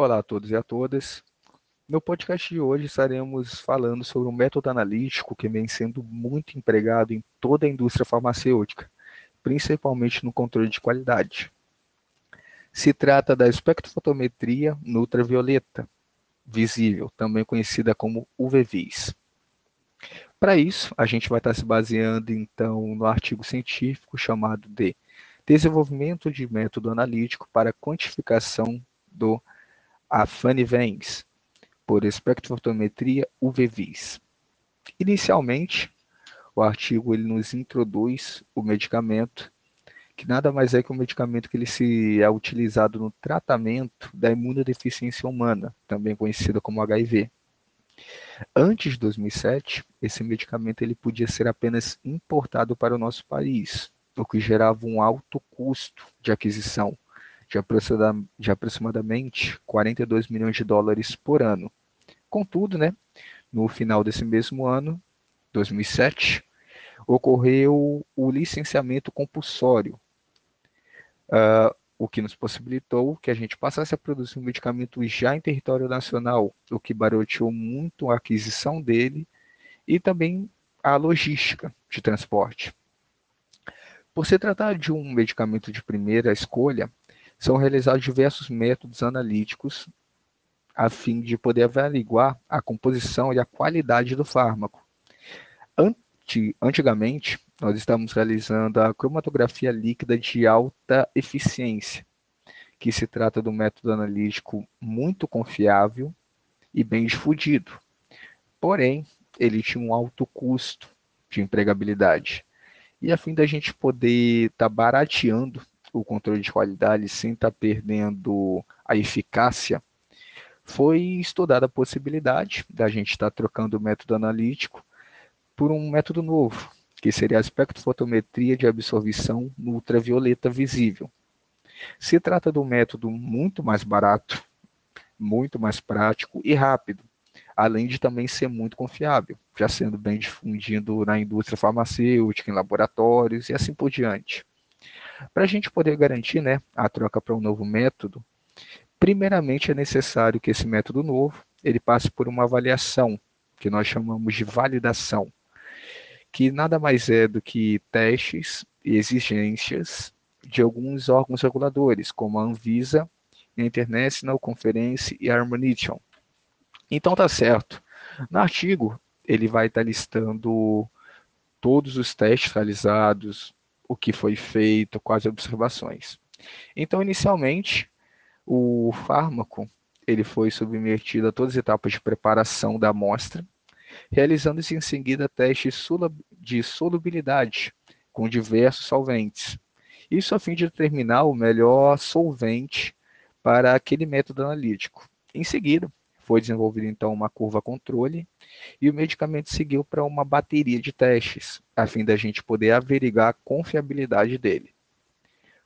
Olá a todos e a todas. No podcast de hoje estaremos falando sobre um método analítico que vem sendo muito empregado em toda a indústria farmacêutica, principalmente no controle de qualidade. Se trata da espectrofotometria no ultravioleta visível, também conhecida como UV-Vis. Para isso, a gente vai estar se baseando então no artigo científico chamado de Desenvolvimento de método analítico para quantificação do Afanivenes por espectrofotometria UV-Vis. Inicialmente, o artigo ele nos introduz o medicamento, que nada mais é que um medicamento que ele se é utilizado no tratamento da imunodeficiência humana, também conhecida como HIV. Antes de 2007, esse medicamento ele podia ser apenas importado para o nosso país, o que gerava um alto custo de aquisição, de aproximadamente 42 milhões de dólares por ano. Contudo, né, no final desse mesmo ano, 2007, ocorreu o licenciamento compulsório, uh, o que nos possibilitou que a gente passasse a produzir um medicamento já em território nacional, o que barateou muito a aquisição dele e também a logística de transporte. Por se tratar de um medicamento de primeira escolha, são realizados diversos métodos analíticos a fim de poder averiguar a composição e a qualidade do fármaco. Antigamente, nós estamos realizando a cromatografia líquida de alta eficiência, que se trata de um método analítico muito confiável e bem difundido. Porém, ele tinha um alto custo de empregabilidade. E a fim da gente poder estar tá barateando o controle de qualidade sem estar tá perdendo a eficácia, foi estudada a possibilidade da gente estar tá trocando o método analítico por um método novo, que seria a espectrofotometria de absorção no ultravioleta visível. Se trata de um método muito mais barato, muito mais prático e rápido, além de também ser muito confiável, já sendo bem difundido na indústria farmacêutica, em laboratórios e assim por diante. Para a gente poder garantir né, a troca para um novo método, primeiramente é necessário que esse método novo ele passe por uma avaliação, que nós chamamos de validação, que nada mais é do que testes e exigências de alguns órgãos reguladores, como a Anvisa, a International Conference e a Harmonition. Então tá certo. No artigo, ele vai estar listando todos os testes realizados, o que foi feito, quais observações. Então, inicialmente, o fármaco ele foi submetido a todas as etapas de preparação da amostra, realizando-se em seguida testes de solubilidade com diversos solventes. Isso a fim de determinar o melhor solvente para aquele método analítico. Em seguida, foi desenvolvida então uma curva controle e o medicamento seguiu para uma bateria de testes, a fim da gente poder averiguar a confiabilidade dele.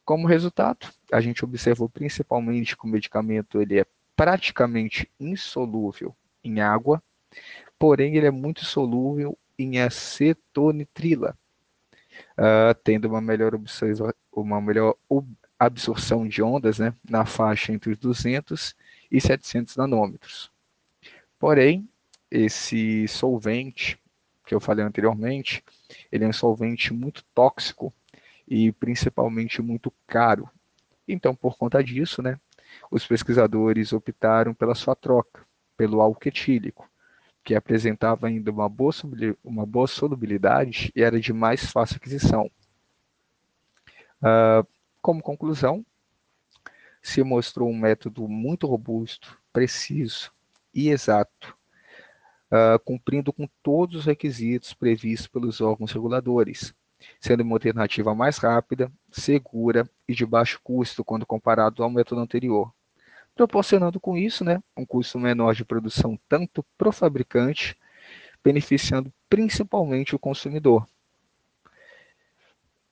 Como resultado, a gente observou principalmente que o medicamento ele é praticamente insolúvel em água, porém ele é muito solúvel em acetonitrila, uh, tendo uma melhor, uma melhor absorção de ondas né, na faixa entre os 200 e 700 nanômetros. Porém, esse solvente que eu falei anteriormente, ele é um solvente muito tóxico e principalmente muito caro. Então, por conta disso, né, os pesquisadores optaram pela sua troca, pelo álcool etílico, que apresentava ainda uma boa, uma boa solubilidade e era de mais fácil aquisição. Uh, como conclusão, se mostrou um método muito robusto, preciso, e exato, uh, cumprindo com todos os requisitos previstos pelos órgãos reguladores, sendo uma alternativa mais rápida, segura e de baixo custo quando comparado ao método anterior, proporcionando com isso né, um custo menor de produção tanto para o fabricante, beneficiando principalmente o consumidor,